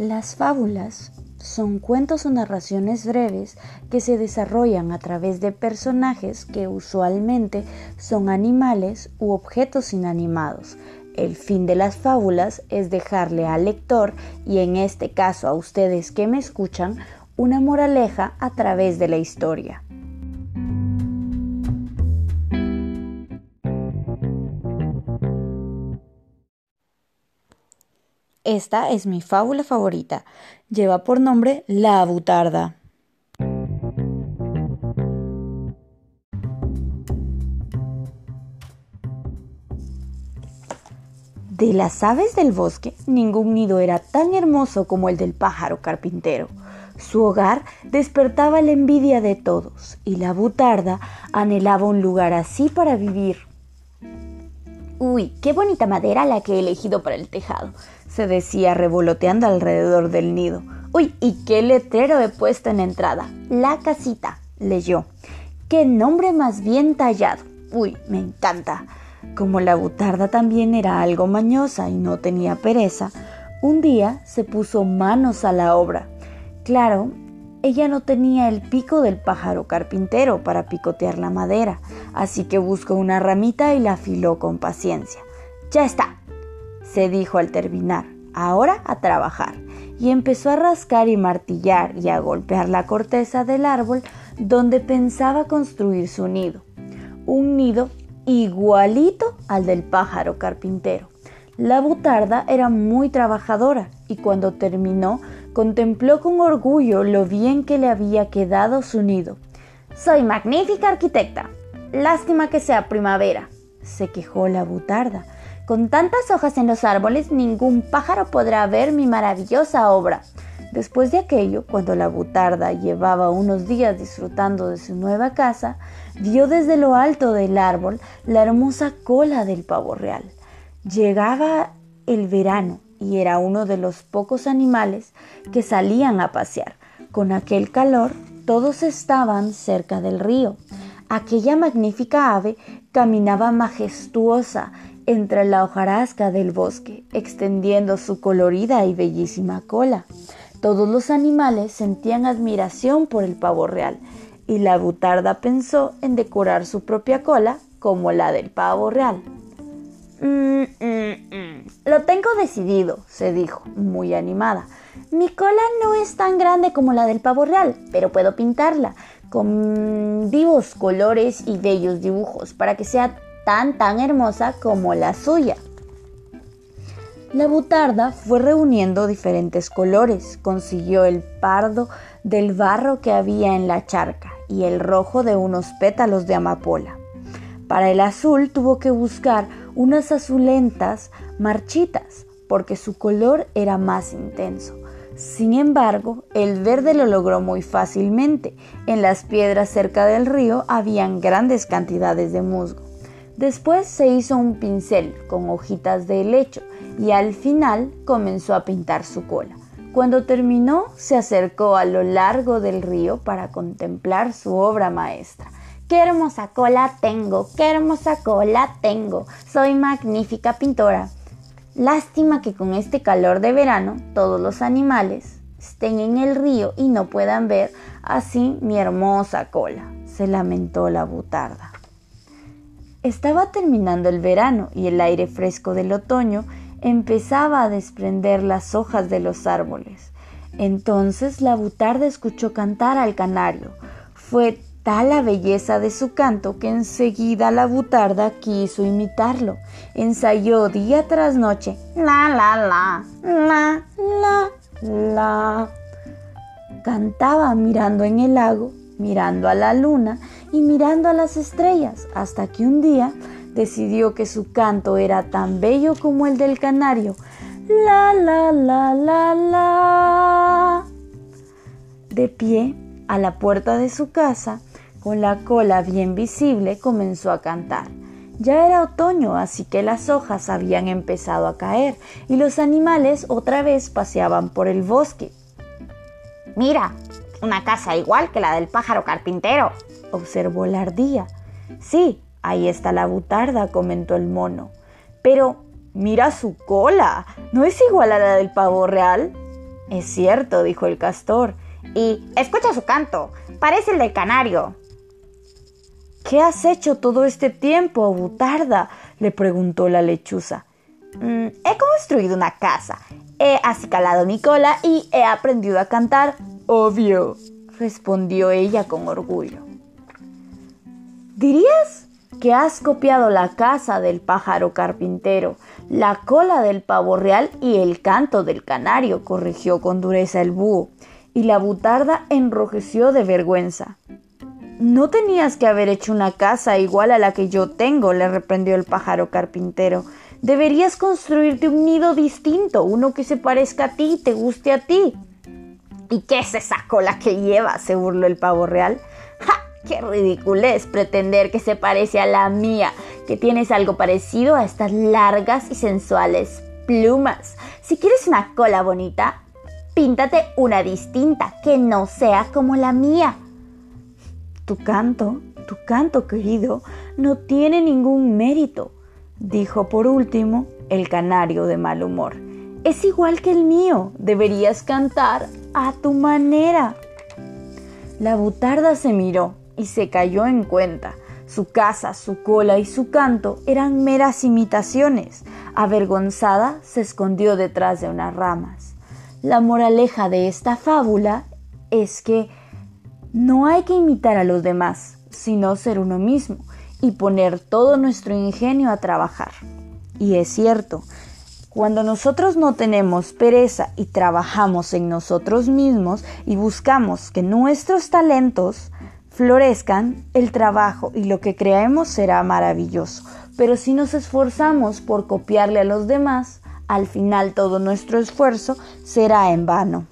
Las fábulas son cuentos o narraciones breves que se desarrollan a través de personajes que usualmente son animales u objetos inanimados. El fin de las fábulas es dejarle al lector, y en este caso a ustedes que me escuchan, una moraleja a través de la historia. Esta es mi fábula favorita. Lleva por nombre La Butarda. De las aves del bosque, ningún nido era tan hermoso como el del pájaro carpintero. Su hogar despertaba la envidia de todos y la butarda anhelaba un lugar así para vivir. Uy, qué bonita madera la que he elegido para el tejado, se decía revoloteando alrededor del nido. Uy, y qué letrero he puesto en entrada. La casita, leyó. Qué nombre más bien tallado. Uy, me encanta. Como la butarda también era algo mañosa y no tenía pereza, un día se puso manos a la obra. Claro, ella no tenía el pico del pájaro carpintero para picotear la madera, así que buscó una ramita y la afiló con paciencia. Ya está, se dijo al terminar. Ahora a trabajar. Y empezó a rascar y martillar y a golpear la corteza del árbol donde pensaba construir su nido. Un nido igualito al del pájaro carpintero. La butarda era muy trabajadora y cuando terminó contempló con orgullo lo bien que le había quedado su nido. Soy magnífica arquitecta. Lástima que sea primavera, se quejó la butarda. Con tantas hojas en los árboles, ningún pájaro podrá ver mi maravillosa obra. Después de aquello, cuando la butarda llevaba unos días disfrutando de su nueva casa, vio desde lo alto del árbol la hermosa cola del pavo real. Llegaba el verano y era uno de los pocos animales que salían a pasear. Con aquel calor, todos estaban cerca del río. Aquella magnífica ave caminaba majestuosa entre la hojarasca del bosque, extendiendo su colorida y bellísima cola. Todos los animales sentían admiración por el pavo real y la butarda pensó en decorar su propia cola como la del pavo real. Mm, mm, mm. Lo tengo decidido, se dijo, muy animada. Mi cola no es tan grande como la del pavo real, pero puedo pintarla con vivos colores y bellos dibujos para que sea tan tan hermosa como la suya. La butarda fue reuniendo diferentes colores, consiguió el pardo del barro que había en la charca y el rojo de unos pétalos de amapola. Para el azul tuvo que buscar unas azulentas marchitas, porque su color era más intenso. Sin embargo, el verde lo logró muy fácilmente. En las piedras cerca del río habían grandes cantidades de musgo. Después se hizo un pincel con hojitas de helecho y al final comenzó a pintar su cola. Cuando terminó, se acercó a lo largo del río para contemplar su obra maestra. ¡Qué hermosa cola tengo! ¡Qué hermosa cola tengo! Soy magnífica pintora. Lástima que con este calor de verano todos los animales estén en el río y no puedan ver así mi hermosa cola, se lamentó la butarda. Estaba terminando el verano y el aire fresco del otoño empezaba a desprender las hojas de los árboles. Entonces la butarda escuchó cantar al canario. Fue tal la belleza de su canto que enseguida la butarda quiso imitarlo. Ensayó día tras noche. La, la, la, la, la, la. Cantaba mirando en el lago, mirando a la luna y mirando a las estrellas, hasta que un día decidió que su canto era tan bello como el del canario. La, la, la, la, la. De pie, a la puerta de su casa, con la cola bien visible, comenzó a cantar. Ya era otoño, así que las hojas habían empezado a caer y los animales otra vez paseaban por el bosque. Mira, una casa igual que la del pájaro carpintero, observó la ardilla. Sí, ahí está la butarda, comentó el mono. Pero mira su cola, ¿no es igual a la del pavo real? Es cierto, dijo el castor. Y escucha su canto, parece el del canario. ¿Qué has hecho todo este tiempo, Butarda? le preguntó la lechuza. Mm, he construido una casa, he acicalado mi cola y he aprendido a cantar. Obvio, respondió ella con orgullo. ¿Dirías que has copiado la casa del pájaro carpintero, la cola del pavo real y el canto del canario? corrigió con dureza el búho, y la butarda enrojeció de vergüenza. No tenías que haber hecho una casa igual a la que yo tengo, le reprendió el pájaro carpintero. Deberías construirte un nido distinto, uno que se parezca a ti, te guste a ti. ¿Y qué es esa cola que lleva? se burló el pavo real. ¡Qué ridiculez pretender que se parece a la mía, que tienes algo parecido a estas largas y sensuales plumas. Si quieres una cola bonita, píntate una distinta, que no sea como la mía. Tu canto, tu canto querido, no tiene ningún mérito, dijo por último el canario de mal humor. Es igual que el mío, deberías cantar a tu manera. La butarda se miró y se cayó en cuenta. Su casa, su cola y su canto eran meras imitaciones. Avergonzada, se escondió detrás de unas ramas. La moraleja de esta fábula es que no hay que imitar a los demás, sino ser uno mismo y poner todo nuestro ingenio a trabajar. Y es cierto, cuando nosotros no tenemos pereza y trabajamos en nosotros mismos y buscamos que nuestros talentos florezcan, el trabajo y lo que creemos será maravilloso. Pero si nos esforzamos por copiarle a los demás, al final todo nuestro esfuerzo será en vano.